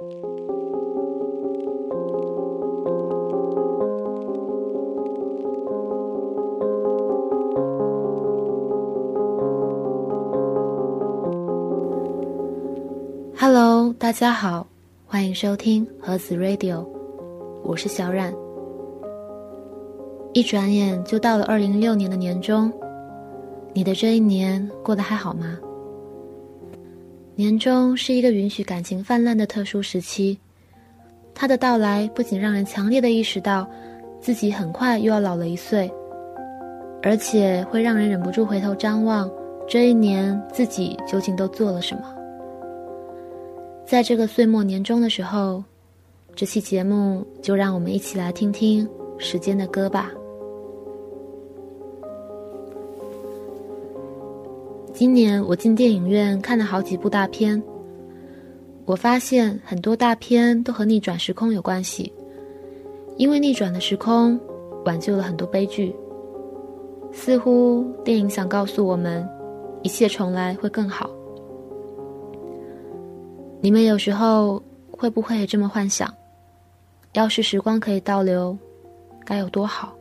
Hello，大家好，欢迎收听盒子 Radio，我是小冉。一转眼就到了二零一六年的年终，你的这一年过得还好吗？年终是一个允许感情泛滥的特殊时期，它的到来不仅让人强烈的意识到自己很快又要老了一岁，而且会让人忍不住回头张望这一年自己究竟都做了什么。在这个岁末年终的时候，这期节目就让我们一起来听听时间的歌吧。今年我进电影院看了好几部大片，我发现很多大片都和逆转时空有关系，因为逆转的时空挽救了很多悲剧。似乎电影想告诉我们，一切重来会更好。你们有时候会不会这么幻想？要是时光可以倒流，该有多好？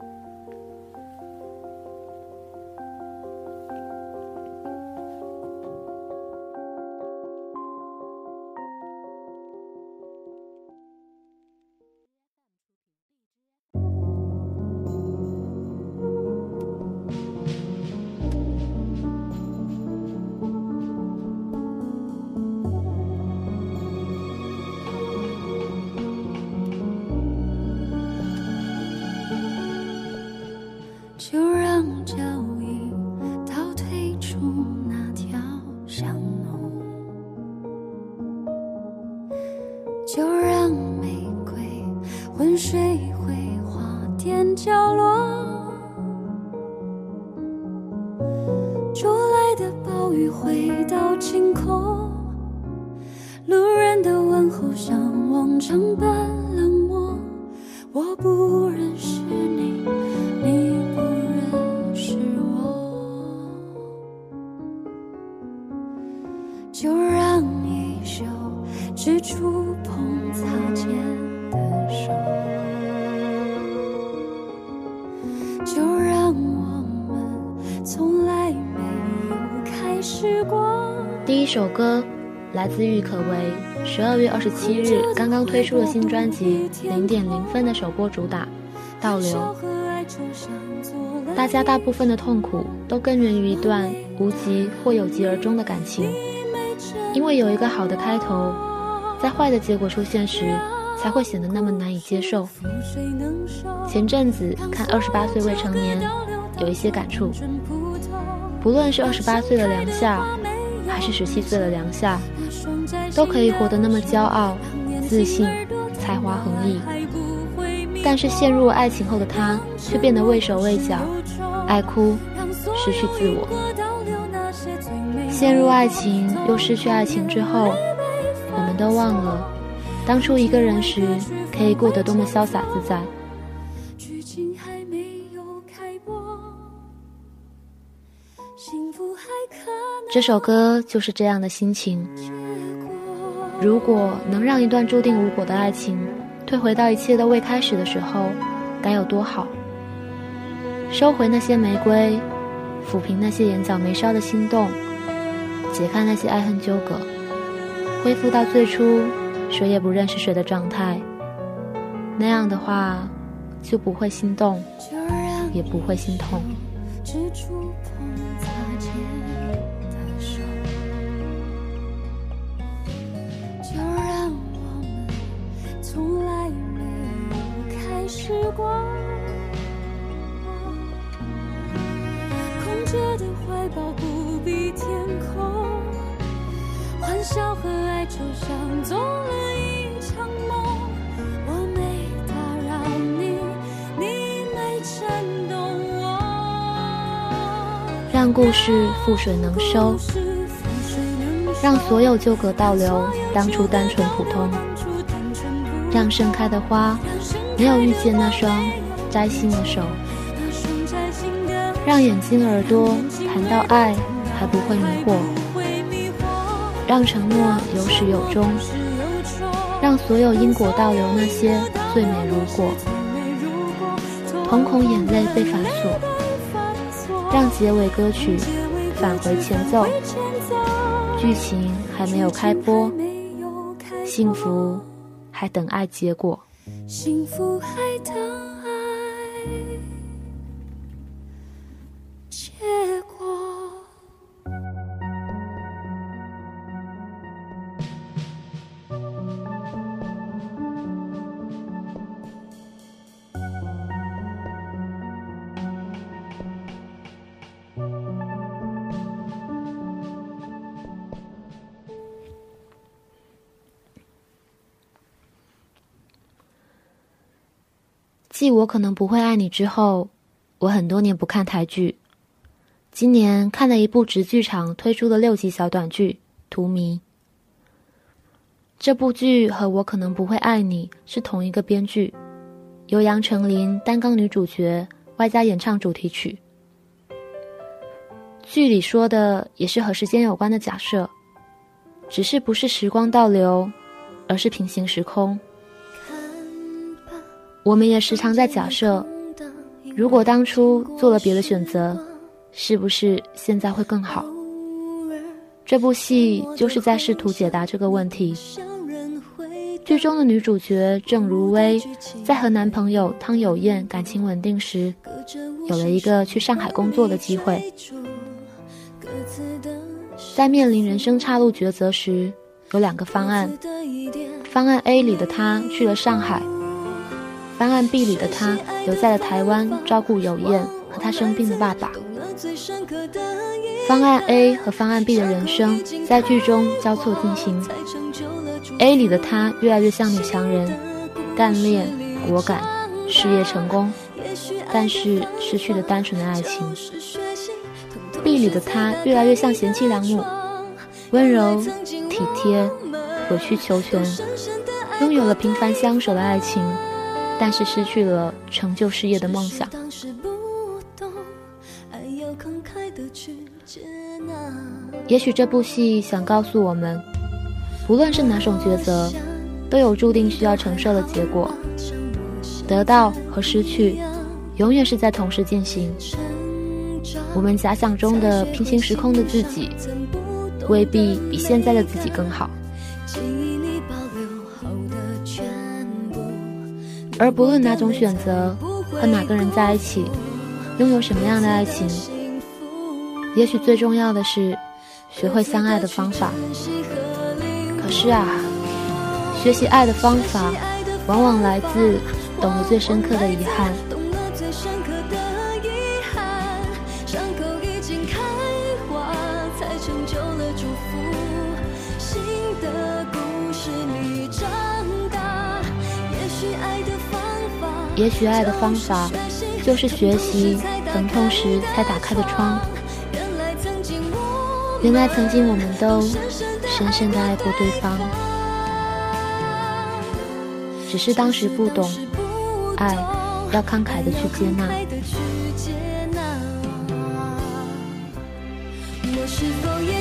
第一首歌来自郁可唯，十二月二十七日刚刚推出的新专辑《零点零分》的首播主打《倒流》。大家大部分的痛苦都根源于一段无疾或有疾而终的感情，因为有一个好的开头，在坏的结果出现时，才会显得那么难以接受。前阵子看《二十八岁未成年》，有一些感触。不论是二十八岁的梁夏，还是十七岁的梁夏，都可以活得那么骄傲、自信、才华横溢。但是陷入爱情后的他，却变得畏手畏脚，爱哭，失去自我。陷入爱情又失去爱情之后，都忘了，当初一个人时可以过得多么潇洒自在。这首歌就是这样的心情。如果能让一段注定无果的爱情退回到一切都未开始的时候，该有多好！收回那些玫瑰，抚平那些眼角眉梢的心动，解开那些爱恨纠葛，恢复到最初谁也不认识谁的状态。那样的话，就不会心动，也不会心痛。时光，空着的怀抱不必填空，欢笑和哀愁像做了一场梦。我没打扰你，你没牵动我。让故事覆水能收，让所有纠葛倒流，当初单纯普通，让盛开的花。没有遇见那双摘星的手，让眼睛耳朵谈到爱还不会迷惑，让承诺有始有终，让所有因果倒流那些最美如果，瞳孔眼泪被反锁，让结尾歌曲返回前奏，剧情还没有开播，幸福还等爱结果。幸福还等爱。继我可能不会爱你之后，我很多年不看台剧。今年看了一部直剧场推出的六集小短剧《荼蘼》。这部剧和我可能不会爱你是同一个编剧，由杨丞琳担纲女主角，外加演唱主题曲。剧里说的也是和时间有关的假设，只是不是时光倒流，而是平行时空。我们也时常在假设，如果当初做了别的选择，是不是现在会更好？这部戏就是在试图解答这个问题。剧中的女主角郑如薇，在和男朋友汤有燕感情稳定时，有了一个去上海工作的机会。在面临人生岔路抉择时，有两个方案。方案 A 里的她去了上海。方案 B 里的他留在了台湾，照顾有燕和他生病的爸爸。方案 A 和方案 B 的人生在剧中交错进行。A 里的他越来越像女强人，干练、果敢，事业成功，但是失去了单纯的爱情。B 里的他越来越像贤妻良母，温柔、体贴、委曲求全，拥有了平凡相守的爱情。但是失去了成就事业的梦想。也许这部戏想告诉我们，不论是哪种抉择，都有注定需要承受的结果。得到和失去，永远是在同时进行。我们假想中的平行时空的自己，未必比现在的自己更好。而不论哪种选择，和哪个人在一起，拥有什么样的爱情，也许最重要的是学会相爱的方法。可是啊，学习爱的方法，往往来自懂得最深刻的遗憾。也许爱的方法，就是学习疼痛时才打开的窗。原来曾经我们都深深的爱过对方，只是当时不懂，爱要慷慨的去接纳。我是否也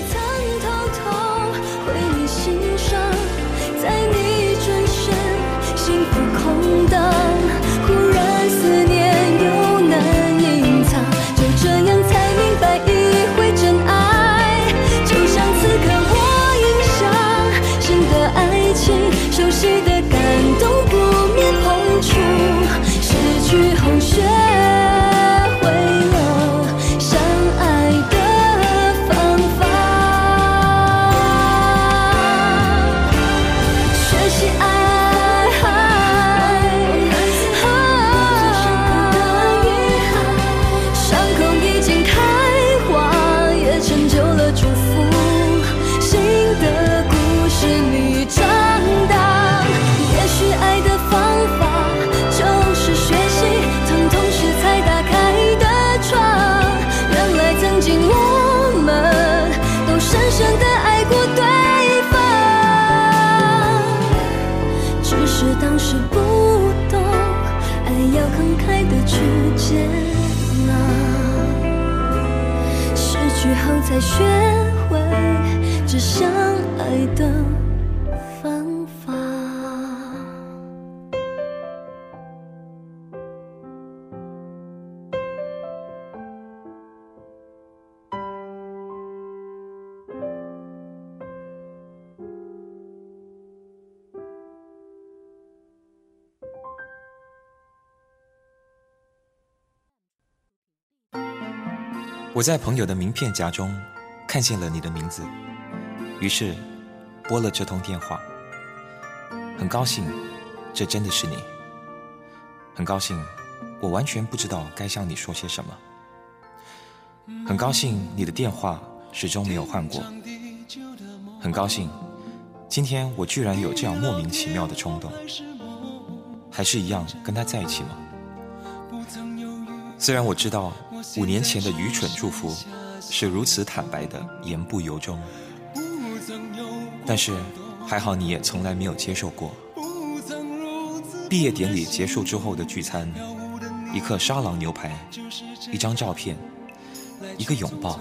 才学会只相爱的我在朋友的名片夹中看见了你的名字，于是拨了这通电话。很高兴，这真的是你。很高兴，我完全不知道该向你说些什么。很高兴你的电话始终没有换过。很高兴，今天我居然有这样莫名其妙的冲动。还是一样跟他在一起吗？虽然我知道五年前的愚蠢祝福是如此坦白的言不由衷，但是还好你也从来没有接受过。毕业典礼结束之后的聚餐，一克沙朗牛排，一张照片，一个拥抱，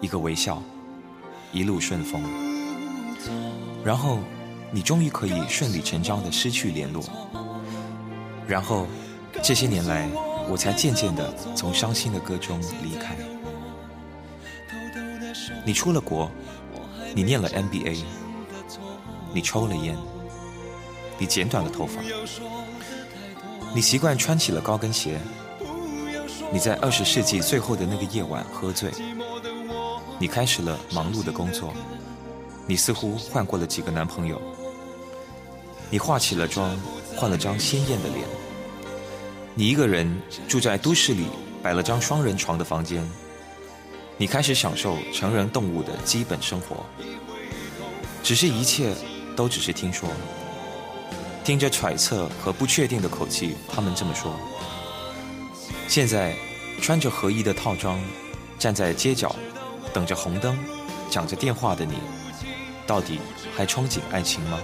一个微笑，一路顺风。然后你终于可以顺理成章的失去联络。然后这些年来。我才渐渐地从伤心的歌中离开。你出了国，你念了 MBA，你抽了烟，你剪短了头发，你习惯穿起了高跟鞋。你在二十世纪最后的那个夜晚喝醉，你开始了忙碌的工作，你似乎换过了几个男朋友，你化起了妆，换了张鲜艳的脸。你一个人住在都市里摆了张双人床的房间，你开始享受成人动物的基本生活。只是一切都只是听说，听着揣测和不确定的口气，他们这么说。现在穿着合衣的套装，站在街角，等着红灯，讲着电话的你，到底还憧憬爱情吗？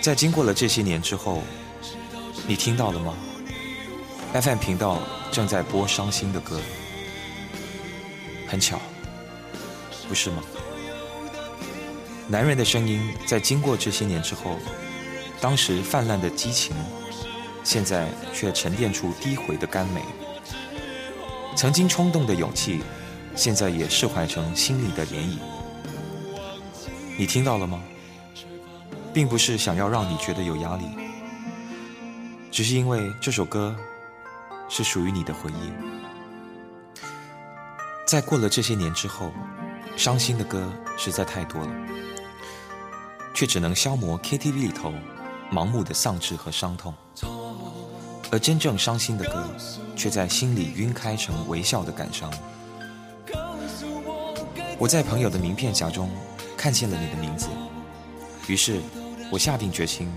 在经过了这些年之后。你听到了吗？FM 频道正在播伤心的歌，很巧，不是吗？男人的声音在经过这些年之后，当时泛滥的激情，现在却沉淀出低回的甘美。曾经冲动的勇气，现在也释怀成心里的涟漪。你听到了吗？并不是想要让你觉得有压力。只是因为这首歌是属于你的回忆，在过了这些年之后，伤心的歌实在太多了，却只能消磨 KTV 里头盲目的丧志和伤痛，而真正伤心的歌，却在心里晕开成微笑的感伤。我在朋友的名片夹中看见了你的名字，于是我下定决心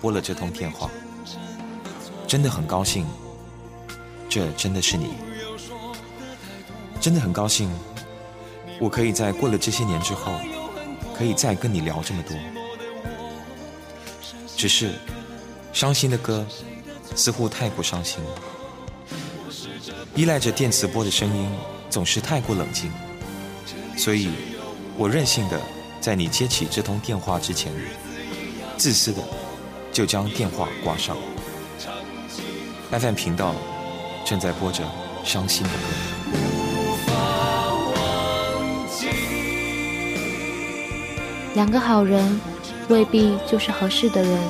拨了这通电话。真的很高兴，这真的是你，真的很高兴，我可以在过了这些年之后，可以再跟你聊这么多。只是，伤心的歌似乎太过伤心，依赖着电磁波的声音总是太过冷静，所以，我任性的在你接起这通电话之前，自私的就将电话挂上。FM 频道正在播着伤心的歌。两个好人未必就是合适的人。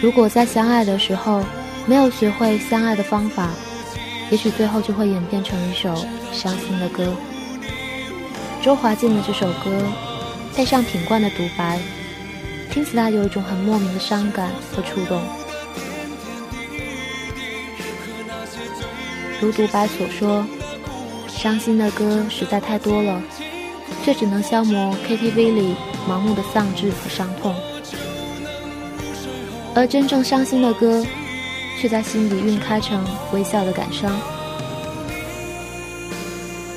如果在相爱的时候没有学会相爱的方法，也许最后就会演变成一首伤心的歌。周华健的这首歌配上品冠的独白，听起来有一种很莫名的伤感和触动。如独白所说，伤心的歌实在太多了，却只能消磨 KTV 里盲目的丧志和伤痛。而真正伤心的歌，却在心里晕开成微笑的感伤。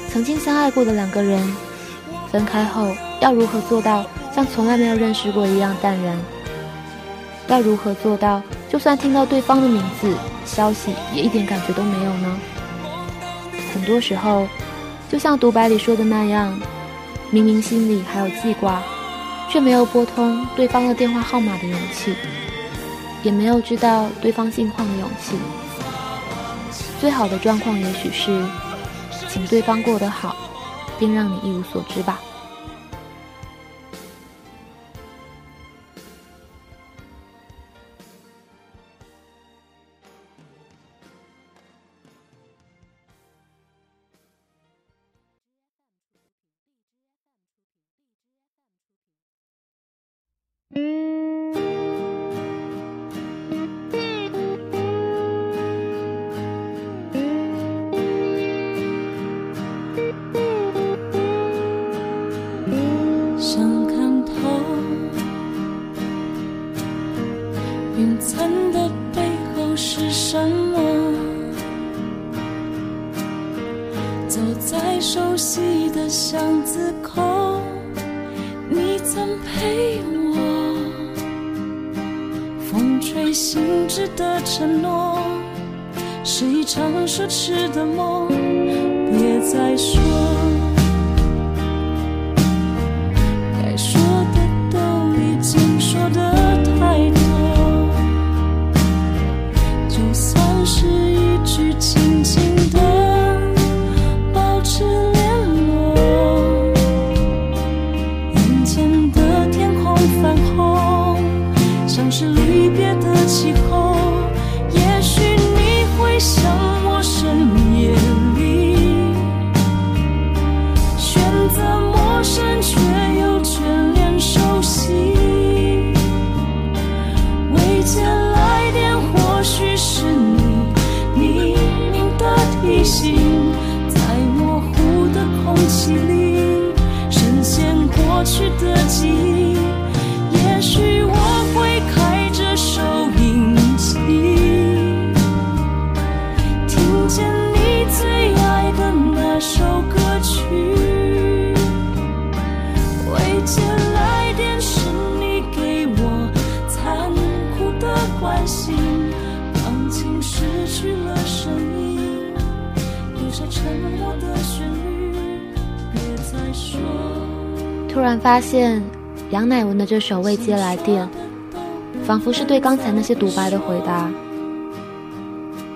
曾经相爱过的两个人，分开后要如何做到像从来没有认识过一样淡然？要如何做到，就算听到对方的名字、消息，也一点感觉都没有呢？很多时候，就像独白里说的那样，明明心里还有记挂，却没有拨通对方的电话号码的勇气，也没有知道对方近况的勇气。最好的状况也许是，请对方过得好，并让你一无所知吧。信纸的承诺，是一场奢侈的梦。别再说。突然发现，杨乃文的这首未接来电，仿佛是对刚才那些独白的回答。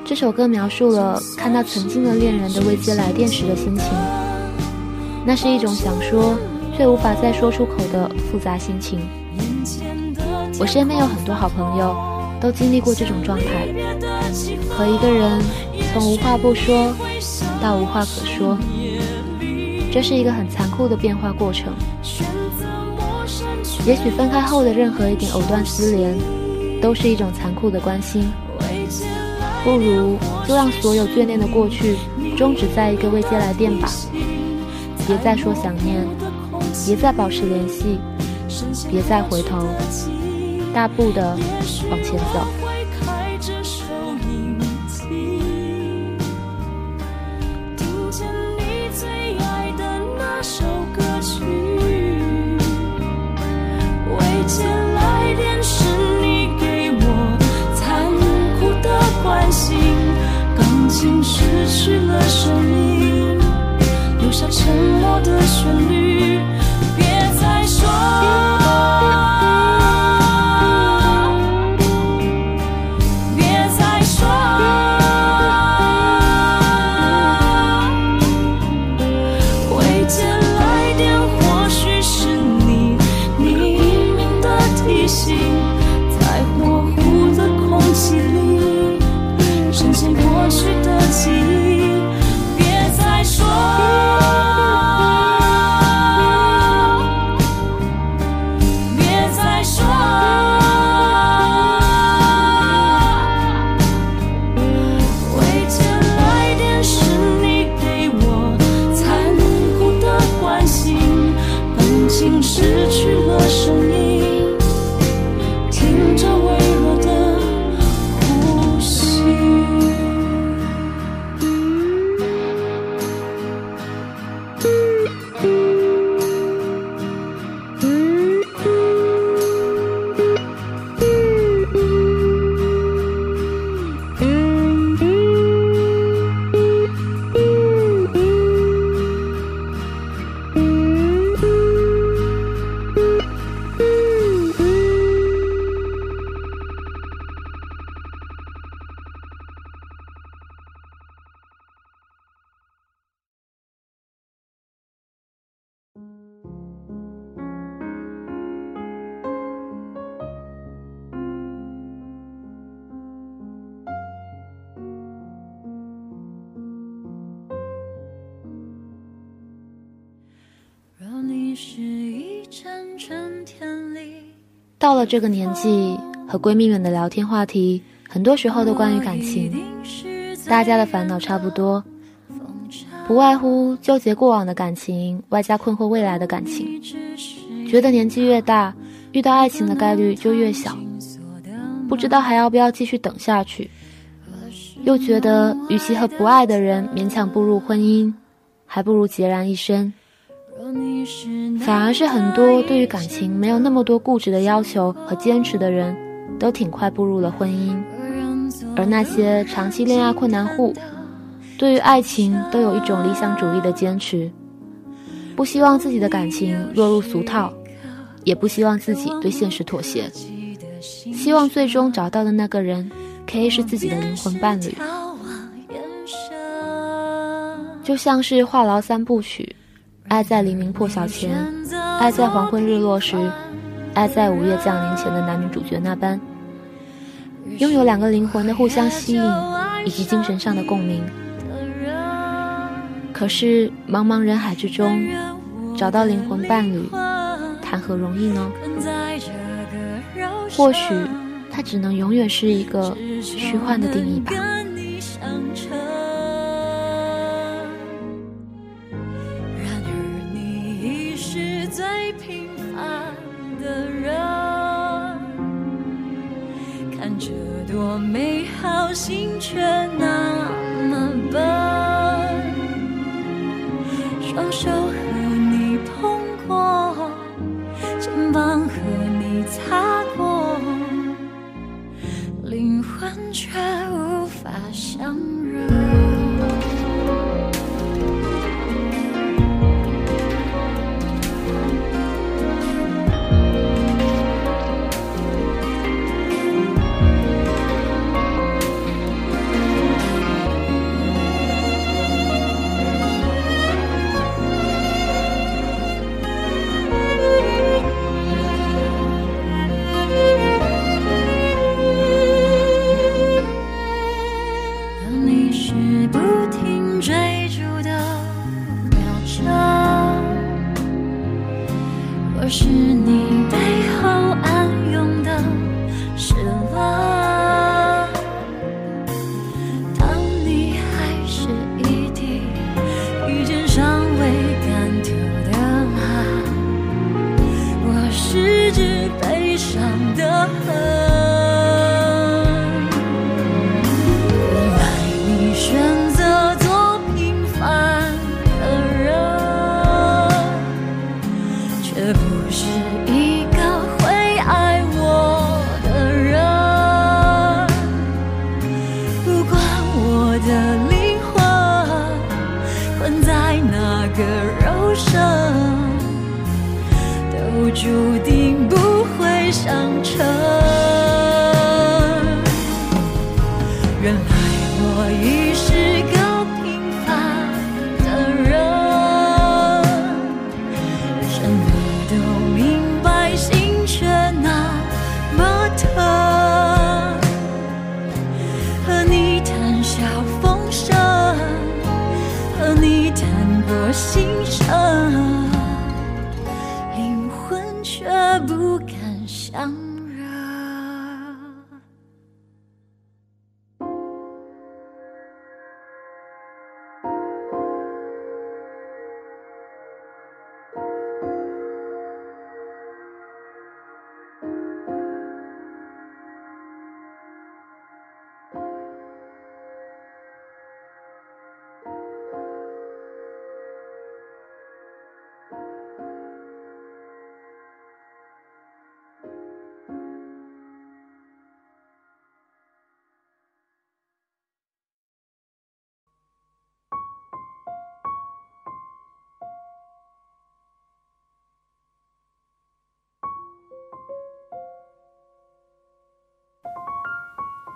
这首歌描述了看到曾经的恋人的未接来电时的心情，那是一种想说却无法再说出口的复杂心情。我身边有很多好朋友，都经历过这种状态，和一个人从无话不说到无话可说。这是一个很残酷的变化过程。也许分开后的任何一点藕断丝连，都是一种残酷的关心。不如就让所有眷恋的过去终止在一个未接来电吧。别再说想念，别再保持联系，别再回头，大步的往前走。失去了声音，留下沉默的旋律。到了这个年纪，和闺蜜们的聊天话题，很多时候都关于感情。大家的烦恼差不多，不外乎纠结过往的感情，外加困惑未来的感情。觉得年纪越大，遇到爱情的概率就越小。不知道还要不要继续等下去，又觉得与其和不爱的人勉强步入婚姻，还不如孑然一身。反而是很多对于感情没有那么多固执的要求和坚持的人，都挺快步入了婚姻。而那些长期恋爱困难户，对于爱情都有一种理想主义的坚持，不希望自己的感情落入俗套，也不希望自己对现实妥协，希望最终找到的那个人可以是自己的灵魂伴侣。就像是话痨三部曲。爱在黎明破晓前，爱在黄昏日落时，爱在午夜降临前的男女主角那般，拥有两个灵魂的互相吸引以及精神上的共鸣。可是茫茫人海之中，找到灵魂伴侣，谈何容易呢？或许，它只能永远是一个虚幻的定义吧。我美好心却那么笨，双手和你碰过，肩膀和你擦过，灵魂却无法相认。想着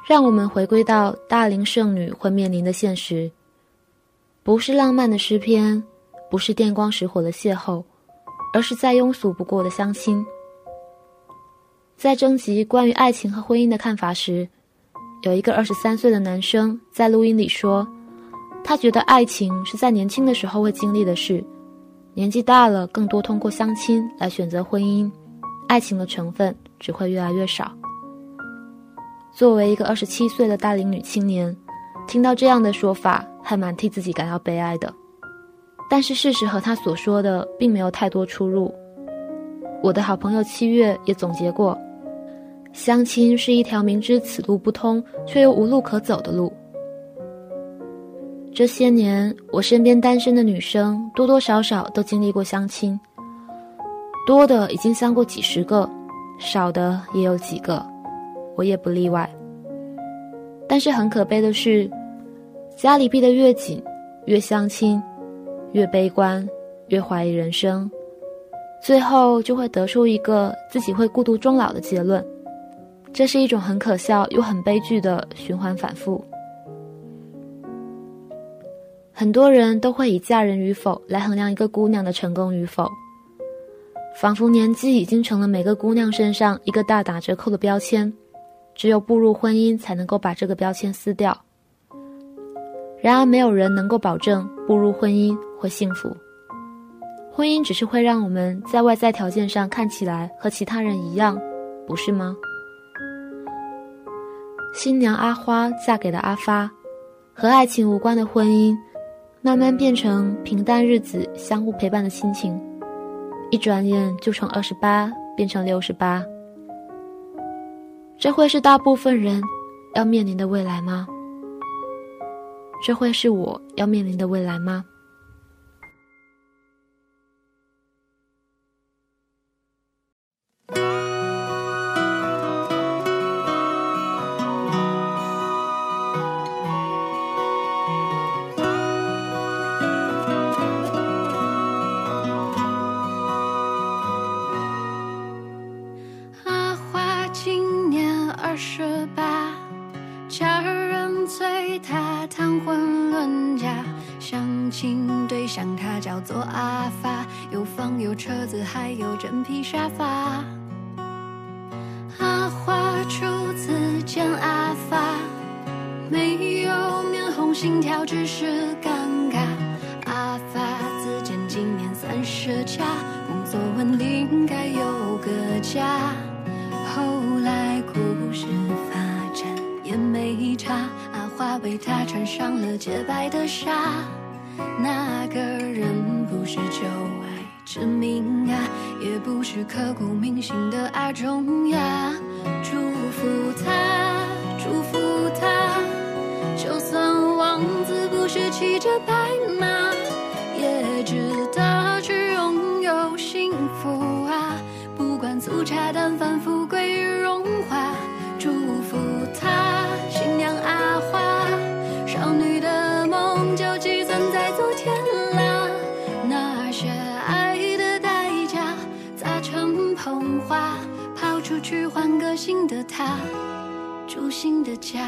让我们回归到大龄剩女会面临的现实，不是浪漫的诗篇，不是电光石火的邂逅，而是再庸俗不过的相亲。在征集关于爱情和婚姻的看法时，有一个二十三岁的男生在录音里说，他觉得爱情是在年轻的时候会经历的事，年纪大了更多通过相亲来选择婚姻，爱情的成分只会越来越少。作为一个二十七岁的大龄女青年，听到这样的说法，还蛮替自己感到悲哀的。但是事实和她所说的并没有太多出入。我的好朋友七月也总结过，相亲是一条明知此路不通却又无路可走的路。这些年，我身边单身的女生多多少少都经历过相亲，多的已经相过几十个，少的也有几个，我也不例外。但是很可悲的是，家里逼得越紧，越相亲，越悲观，越怀疑人生，最后就会得出一个自己会孤独终老的结论。这是一种很可笑又很悲剧的循环反复。很多人都会以嫁人与否来衡量一个姑娘的成功与否，仿佛年纪已经成了每个姑娘身上一个大打折扣的标签，只有步入婚姻才能够把这个标签撕掉。然而，没有人能够保证步入婚姻会幸福，婚姻只是会让我们在外在条件上看起来和其他人一样，不是吗？新娘阿花嫁给了阿发，和爱情无关的婚姻。慢慢变成平淡日子相互陪伴的亲情，一转眼就从二十八变成六十八。这会是大部分人要面临的未来吗？这会是我要面临的未来吗？王子不是骑着白马，也值得去拥有幸福啊！不管粗茶淡饭、富贵荣华，祝福他，新娘阿花，少女的梦就寄存在昨天啦。那些爱的代价，砸成捧花，抛出去换个新的他，住新的家。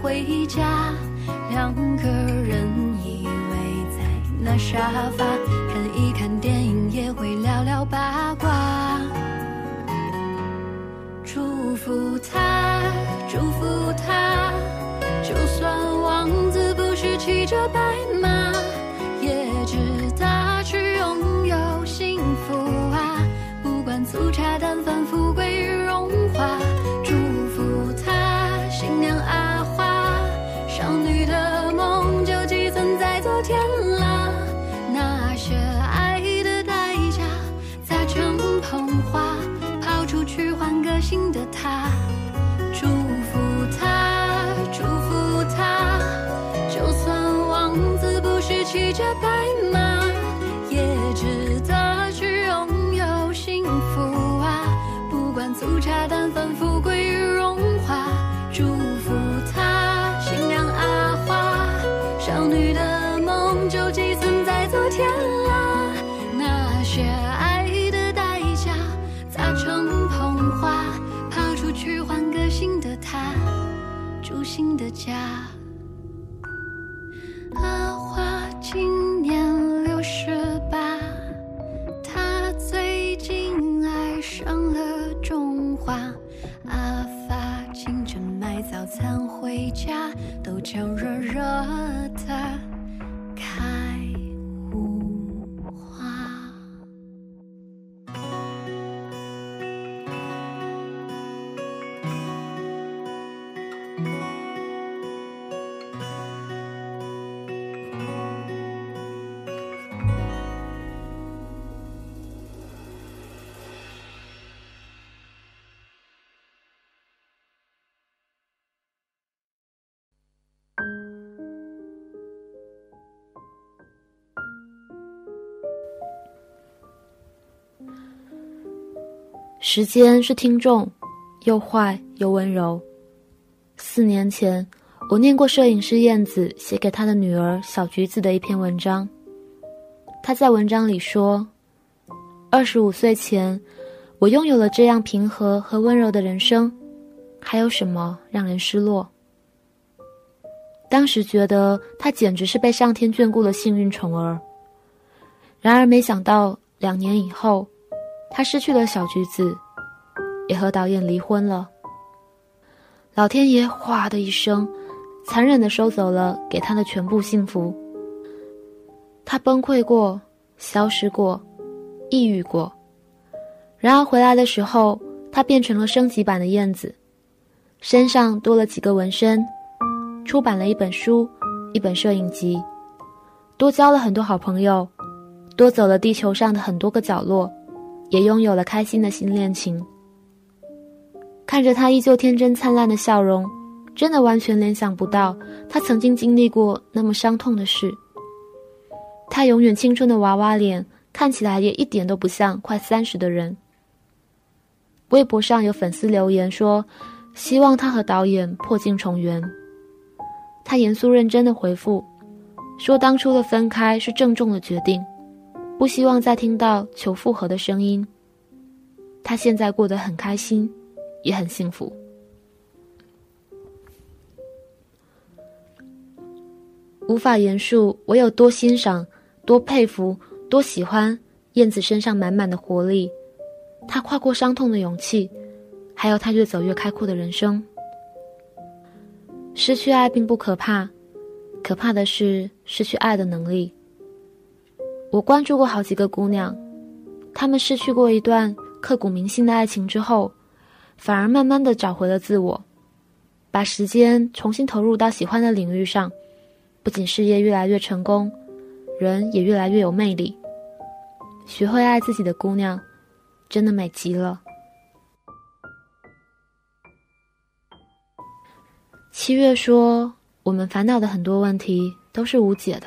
回家两个人依偎在那沙发看一看电影也会聊聊八卦。祝福他新的家。时间是听众，又坏又温柔。四年前，我念过摄影师燕子写给她的女儿小橘子的一篇文章。她在文章里说：“二十五岁前，我拥有了这样平和和温柔的人生，还有什么让人失落？”当时觉得她简直是被上天眷顾的幸运宠儿。然而，没想到两年以后。他失去了小橘子，也和导演离婚了。老天爷哗的一声，残忍的收走了给他的全部幸福。他崩溃过，消失过，抑郁过。然而回来的时候，他变成了升级版的燕子，身上多了几个纹身，出版了一本书，一本摄影集，多交了很多好朋友，多走了地球上的很多个角落。也拥有了开心的新恋情。看着他依旧天真灿烂的笑容，真的完全联想不到他曾经经历过那么伤痛的事。他永远青春的娃娃脸，看起来也一点都不像快三十的人。微博上有粉丝留言说，希望他和导演破镜重圆。他严肃认真的回复，说当初的分开是郑重的决定。不希望再听到求复合的声音。他现在过得很开心，也很幸福。无法言述我有多欣赏、多佩服、多喜欢燕子身上满满的活力，她跨过伤痛的勇气，还有她越走越开阔的人生。失去爱并不可怕，可怕的是失去爱的能力。我关注过好几个姑娘，她们失去过一段刻骨铭心的爱情之后，反而慢慢的找回了自我，把时间重新投入到喜欢的领域上，不仅事业越来越成功，人也越来越有魅力。学会爱自己的姑娘，真的美极了。七月说：“我们烦恼的很多问题都是无解的。”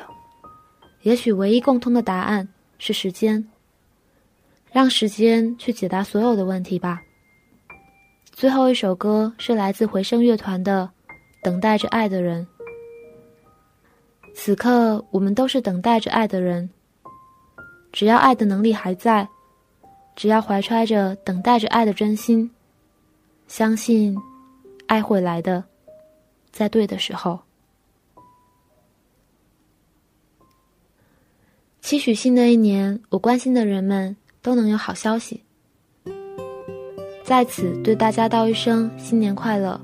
也许唯一共通的答案是时间。让时间去解答所有的问题吧。最后一首歌是来自回声乐团的《等待着爱的人》。此刻我们都是等待着爱的人。只要爱的能力还在，只要怀揣着等待着爱的真心，相信爱会来的，在对的时候。期许新的一年，我关心的人们都能有好消息。在此对大家道一声新年快乐，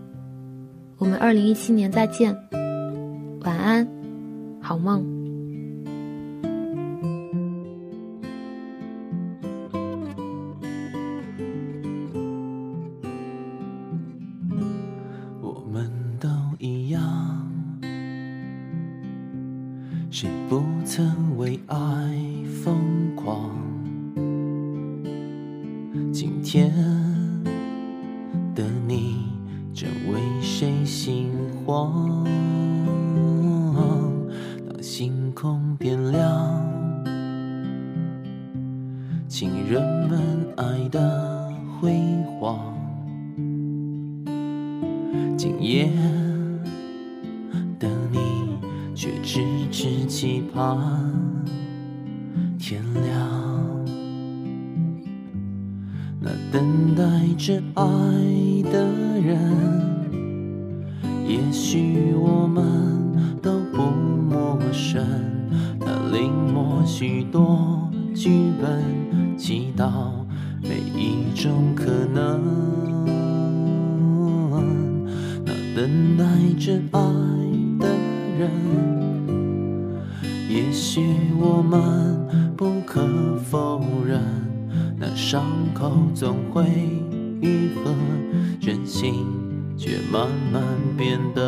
我们二零一七年再见，晚安，好梦。许多剧本，祈祷每一种可能。那等待着爱的人。也许我们不可否认，那伤口总会愈合，真心却慢慢变得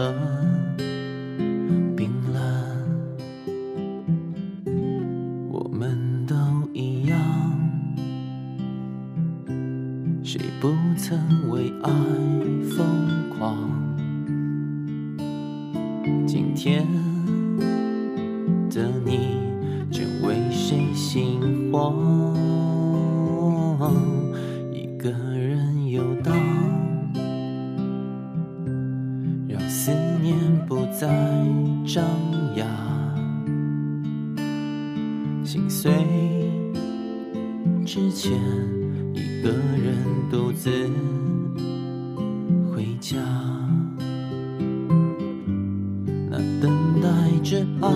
等待着爱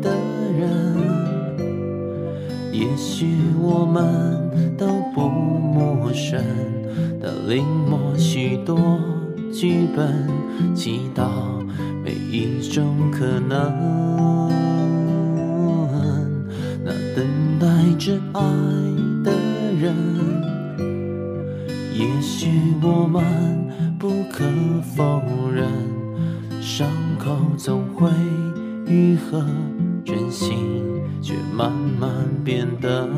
的人，也许我们都不陌生，但临摹许多剧本，祈祷每一种可能。那等待着爱的人，也许我们口总会愈合，真心却慢慢变得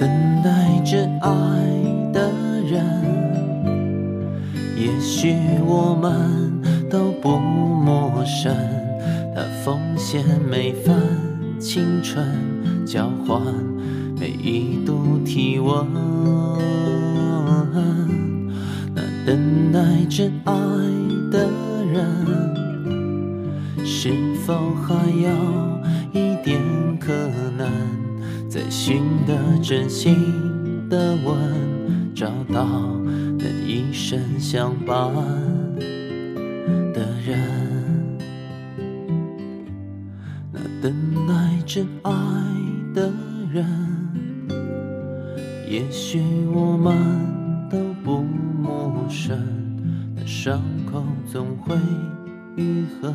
等待着爱的人，也许我们都不陌生。他奉献每份青春，交换每一度体温。那等待着爱的人，是否还要寻得真心的吻，找到能一生相伴的人。那等待着爱的人，也许我们都不陌生。那伤口总会愈合，